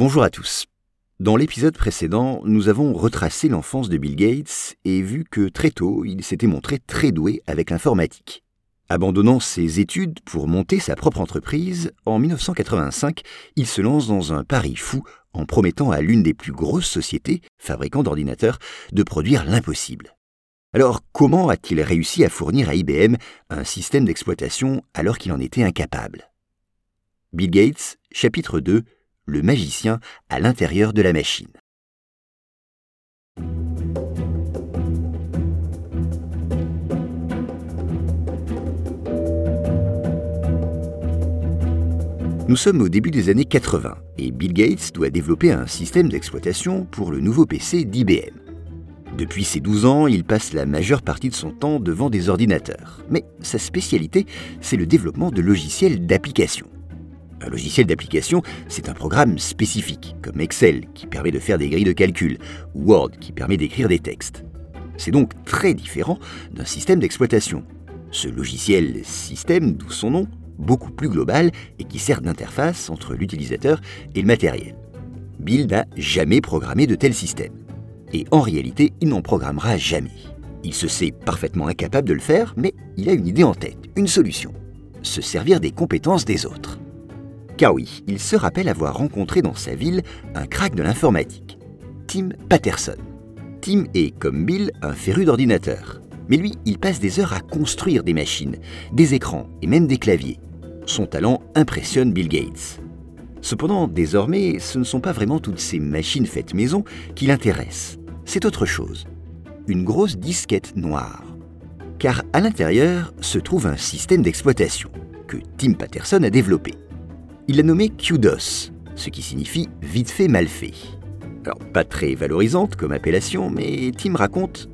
Bonjour à tous. Dans l'épisode précédent, nous avons retracé l'enfance de Bill Gates et vu que très tôt, il s'était montré très doué avec l'informatique. Abandonnant ses études pour monter sa propre entreprise, en 1985, il se lance dans un pari fou en promettant à l'une des plus grosses sociétés, fabricants d'ordinateurs, de produire l'impossible. Alors comment a-t-il réussi à fournir à IBM un système d'exploitation alors qu'il en était incapable? Bill Gates, chapitre 2, le magicien à l'intérieur de la machine. Nous sommes au début des années 80 et Bill Gates doit développer un système d'exploitation pour le nouveau PC d'IBM. Depuis ses 12 ans, il passe la majeure partie de son temps devant des ordinateurs. Mais sa spécialité, c'est le développement de logiciels d'application. Un logiciel d'application, c'est un programme spécifique, comme Excel, qui permet de faire des grilles de calcul, ou Word, qui permet d'écrire des textes. C'est donc très différent d'un système d'exploitation. Ce logiciel système, d'où son nom, beaucoup plus global et qui sert d'interface entre l'utilisateur et le matériel. Bill n'a jamais programmé de tel système. Et en réalité, il n'en programmera jamais. Il se sait parfaitement incapable de le faire, mais il a une idée en tête, une solution. Se servir des compétences des autres. Car oui, il se rappelle avoir rencontré dans sa ville un crack de l'informatique, Tim Patterson. Tim est, comme Bill, un féru d'ordinateur. Mais lui, il passe des heures à construire des machines, des écrans et même des claviers. Son talent impressionne Bill Gates. Cependant, désormais, ce ne sont pas vraiment toutes ces machines faites maison qui l'intéressent. C'est autre chose. Une grosse disquette noire. Car à l'intérieur se trouve un système d'exploitation que Tim Patterson a développé il l'a nommé QDOS, ce qui signifie vite fait mal fait. Alors, pas très valorisante comme appellation, mais Tim raconte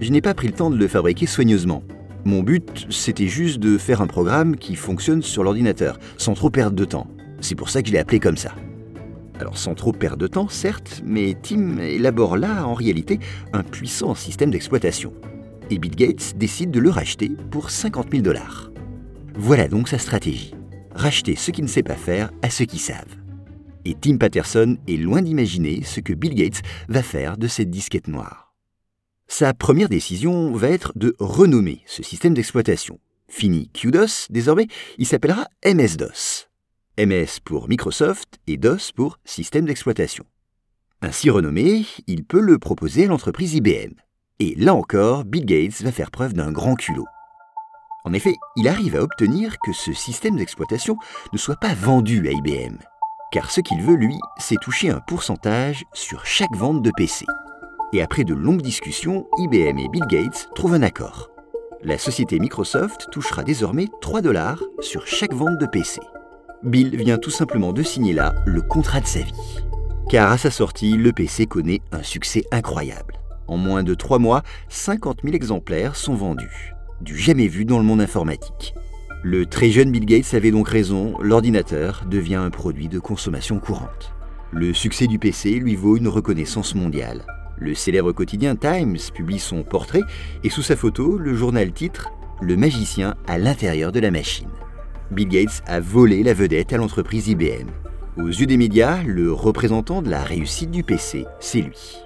Je n'ai pas pris le temps de le fabriquer soigneusement. Mon but, c'était juste de faire un programme qui fonctionne sur l'ordinateur, sans trop perdre de temps. C'est pour ça que je l'ai appelé comme ça. Alors sans trop perdre de temps, certes, mais Tim élabore là, en réalité, un puissant système d'exploitation. Et Bill Gates décide de le racheter pour 50 000 dollars. Voilà donc sa stratégie racheter ce qu'il ne sait pas faire à ceux qui savent. Et Tim Patterson est loin d'imaginer ce que Bill Gates va faire de cette disquette noire. Sa première décision va être de renommer ce système d'exploitation. Fini QDOS, désormais, il s'appellera MS-DOS. MS pour Microsoft et DOS pour système d'exploitation. Ainsi renommé, il peut le proposer à l'entreprise IBM. Et là encore, Bill Gates va faire preuve d'un grand culot. En effet, il arrive à obtenir que ce système d'exploitation ne soit pas vendu à IBM. Car ce qu'il veut, lui, c'est toucher un pourcentage sur chaque vente de PC. Et après de longues discussions, IBM et Bill Gates trouvent un accord. La société Microsoft touchera désormais 3 dollars sur chaque vente de PC. Bill vient tout simplement de signer là le contrat de sa vie. Car à sa sortie, le PC connaît un succès incroyable. En moins de 3 mois, 50 000 exemplaires sont vendus du jamais vu dans le monde informatique. Le très jeune Bill Gates avait donc raison, l'ordinateur devient un produit de consommation courante. Le succès du PC lui vaut une reconnaissance mondiale. Le célèbre quotidien Times publie son portrait et sous sa photo, le journal titre Le magicien à l'intérieur de la machine. Bill Gates a volé la vedette à l'entreprise IBM. Aux yeux des médias, le représentant de la réussite du PC, c'est lui.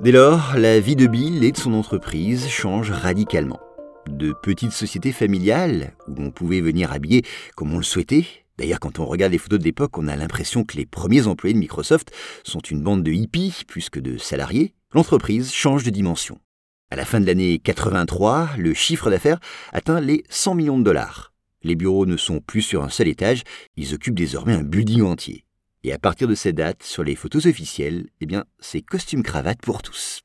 Dès lors, la vie de Bill et de son entreprise change radicalement de petites sociétés familiales où on pouvait venir habiller comme on le souhaitait. D'ailleurs, quand on regarde les photos de l'époque, on a l'impression que les premiers employés de Microsoft sont une bande de hippies plus que de salariés. L'entreprise change de dimension. À la fin de l'année 83, le chiffre d'affaires atteint les 100 millions de dollars. Les bureaux ne sont plus sur un seul étage, ils occupent désormais un building entier. Et à partir de cette date, sur les photos officielles, eh bien, c'est costume cravate pour tous.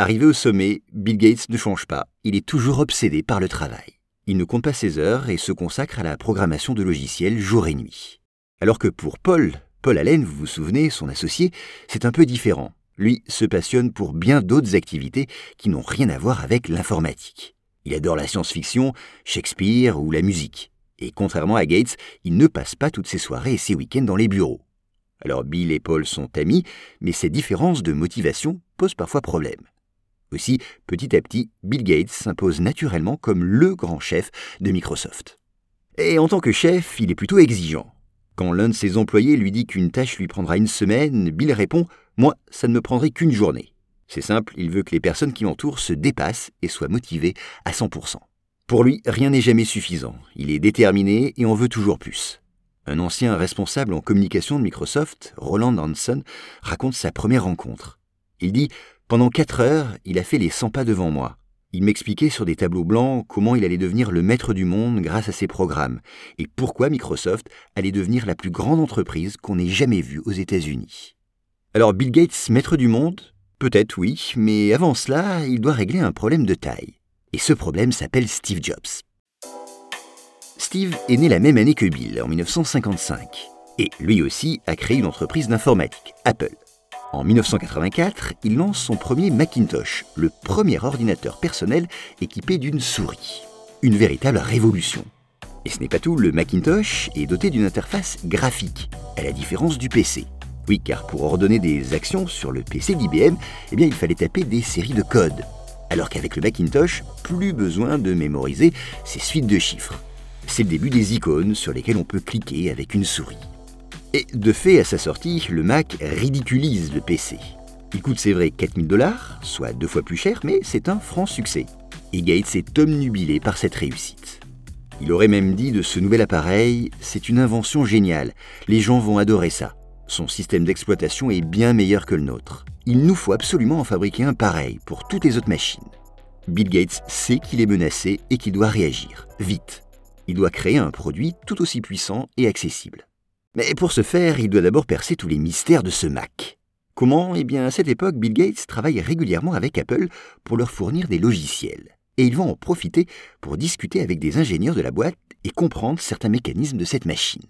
Arrivé au sommet, Bill Gates ne change pas, il est toujours obsédé par le travail. Il ne compte pas ses heures et se consacre à la programmation de logiciels jour et nuit. Alors que pour Paul, Paul Allen, vous vous souvenez, son associé, c'est un peu différent. Lui se passionne pour bien d'autres activités qui n'ont rien à voir avec l'informatique. Il adore la science-fiction, Shakespeare ou la musique. Et contrairement à Gates, il ne passe pas toutes ses soirées et ses week-ends dans les bureaux. Alors Bill et Paul sont amis, mais ces différences de motivation posent parfois problème. Aussi, petit à petit, Bill Gates s'impose naturellement comme le grand chef de Microsoft. Et en tant que chef, il est plutôt exigeant. Quand l'un de ses employés lui dit qu'une tâche lui prendra une semaine, Bill répond Moi, ça ne me prendrait qu'une journée. C'est simple, il veut que les personnes qui l'entourent se dépassent et soient motivées à 100%. Pour lui, rien n'est jamais suffisant. Il est déterminé et en veut toujours plus. Un ancien responsable en communication de Microsoft, Roland Hanson, raconte sa première rencontre. Il dit Pendant quatre heures, il a fait les 100 pas devant moi. Il m'expliquait sur des tableaux blancs comment il allait devenir le maître du monde grâce à ses programmes et pourquoi Microsoft allait devenir la plus grande entreprise qu'on ait jamais vue aux États-Unis. Alors Bill Gates, maître du monde? Peut-être oui, mais avant cela, il doit régler un problème de taille. Et ce problème s'appelle Steve Jobs. Steve est né la même année que Bill, en 1955, et lui aussi a créé une entreprise d'informatique, Apple. En 1984, il lance son premier Macintosh, le premier ordinateur personnel équipé d'une souris. Une véritable révolution. Et ce n'est pas tout, le Macintosh est doté d'une interface graphique, à la différence du PC. Oui, car pour ordonner des actions sur le PC d'IBM, eh il fallait taper des séries de codes. Alors qu'avec le Macintosh, plus besoin de mémoriser ces suites de chiffres. C'est le début des icônes sur lesquelles on peut cliquer avec une souris. Et de fait, à sa sortie, le Mac ridiculise le PC. Il coûte, c'est vrai, 4000 dollars, soit deux fois plus cher, mais c'est un franc succès. Et Gates est omnubilé par cette réussite. Il aurait même dit de ce nouvel appareil, c'est une invention géniale, les gens vont adorer ça. Son système d'exploitation est bien meilleur que le nôtre. Il nous faut absolument en fabriquer un pareil pour toutes les autres machines. Bill Gates sait qu'il est menacé et qu'il doit réagir, vite. Il doit créer un produit tout aussi puissant et accessible. Mais pour ce faire, il doit d'abord percer tous les mystères de ce Mac. Comment? Eh bien, à cette époque, Bill Gates travaille régulièrement avec Apple pour leur fournir des logiciels. Et il va en profiter pour discuter avec des ingénieurs de la boîte et comprendre certains mécanismes de cette machine.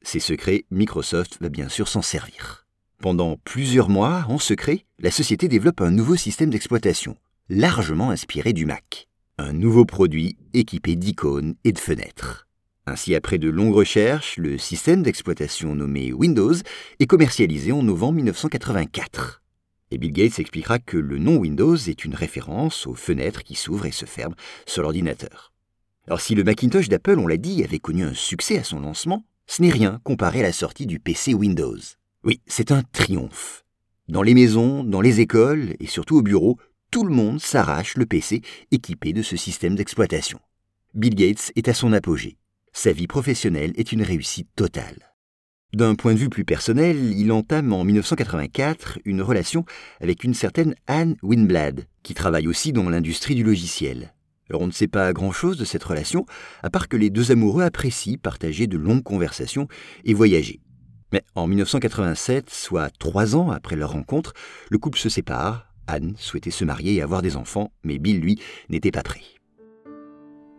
Ces secrets, Microsoft va bien sûr s'en servir. Pendant plusieurs mois, en secret, la société développe un nouveau système d'exploitation, largement inspiré du Mac. Un nouveau produit équipé d'icônes et de fenêtres. Ainsi, après de longues recherches, le système d'exploitation nommé Windows est commercialisé en novembre 1984. Et Bill Gates expliquera que le nom Windows est une référence aux fenêtres qui s'ouvrent et se ferment sur l'ordinateur. Alors si le Macintosh d'Apple, on l'a dit, avait connu un succès à son lancement, ce n'est rien comparé à la sortie du PC Windows. Oui, c'est un triomphe. Dans les maisons, dans les écoles et surtout au bureau, tout le monde s'arrache le PC équipé de ce système d'exploitation. Bill Gates est à son apogée. Sa vie professionnelle est une réussite totale. D'un point de vue plus personnel, il entame en 1984 une relation avec une certaine Anne Winblad, qui travaille aussi dans l'industrie du logiciel. On ne sait pas grand-chose de cette relation, à part que les deux amoureux apprécient partager de longues conversations et voyager. Mais en 1987, soit trois ans après leur rencontre, le couple se sépare. Anne souhaitait se marier et avoir des enfants, mais Bill, lui, n'était pas prêt.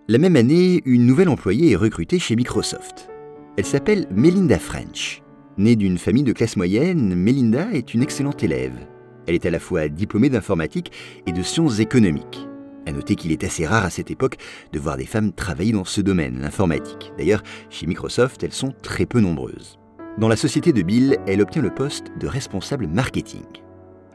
La même année, une nouvelle employée est recrutée chez Microsoft. Elle s'appelle Melinda French. Née d'une famille de classe moyenne, Melinda est une excellente élève. Elle est à la fois diplômée d'informatique et de sciences économiques. À noter qu'il est assez rare à cette époque de voir des femmes travailler dans ce domaine, l'informatique. D'ailleurs, chez Microsoft, elles sont très peu nombreuses. Dans la société de Bill, elle obtient le poste de responsable marketing.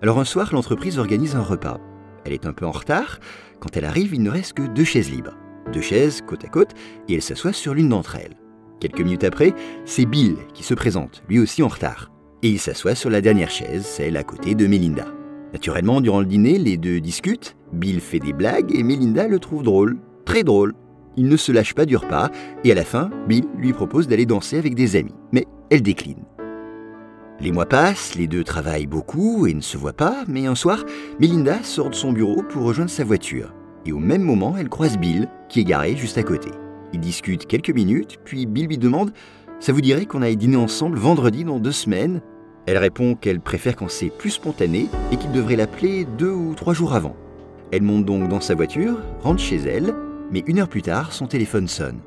Alors un soir, l'entreprise organise un repas. Elle est un peu en retard. Quand elle arrive, il ne reste que deux chaises libres deux chaises côte à côte, et elle s'assoit sur l'une d'entre elles. Quelques minutes après, c'est Bill qui se présente, lui aussi en retard. Et il s'assoit sur la dernière chaise, celle à côté de Melinda. Naturellement, durant le dîner, les deux discutent, Bill fait des blagues et Melinda le trouve drôle, très drôle. Il ne se lâche pas du repas, et à la fin, Bill lui propose d'aller danser avec des amis, mais elle décline. Les mois passent, les deux travaillent beaucoup et ne se voient pas, mais un soir, Melinda sort de son bureau pour rejoindre sa voiture et au même moment, elle croise Bill, qui est garé juste à côté. Ils discutent quelques minutes, puis Bill lui demande Ça vous dirait qu'on aille dîner ensemble vendredi dans deux semaines? Elle répond qu'elle préfère quand c'est plus spontané et qu'il devrait l'appeler deux ou trois jours avant. Elle monte donc dans sa voiture, rentre chez elle, mais une heure plus tard, son téléphone sonne.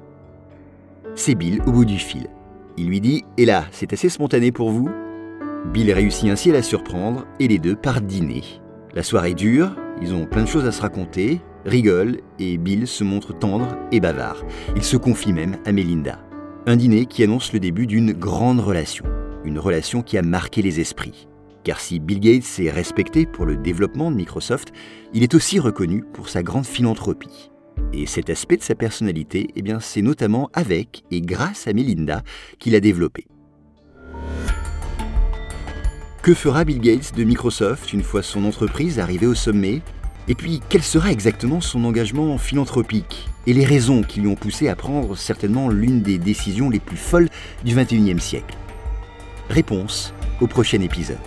C'est Bill au bout du fil. Il lui dit Et là, c'est assez spontané pour vous? Bill réussit ainsi à la surprendre et les deux partent dîner. La soirée dure, ils ont plein de choses à se raconter, rigole et Bill se montre tendre et bavard. Il se confie même à Melinda. Un dîner qui annonce le début d'une grande relation, une relation qui a marqué les esprits. Car si Bill Gates est respecté pour le développement de Microsoft, il est aussi reconnu pour sa grande philanthropie. Et cet aspect de sa personnalité, eh c'est notamment avec et grâce à Melinda qu'il a développé. Que fera Bill Gates de Microsoft une fois son entreprise arrivée au sommet Et puis, quel sera exactement son engagement philanthropique et les raisons qui lui ont poussé à prendre certainement l'une des décisions les plus folles du XXIe siècle? Réponse au prochain épisode.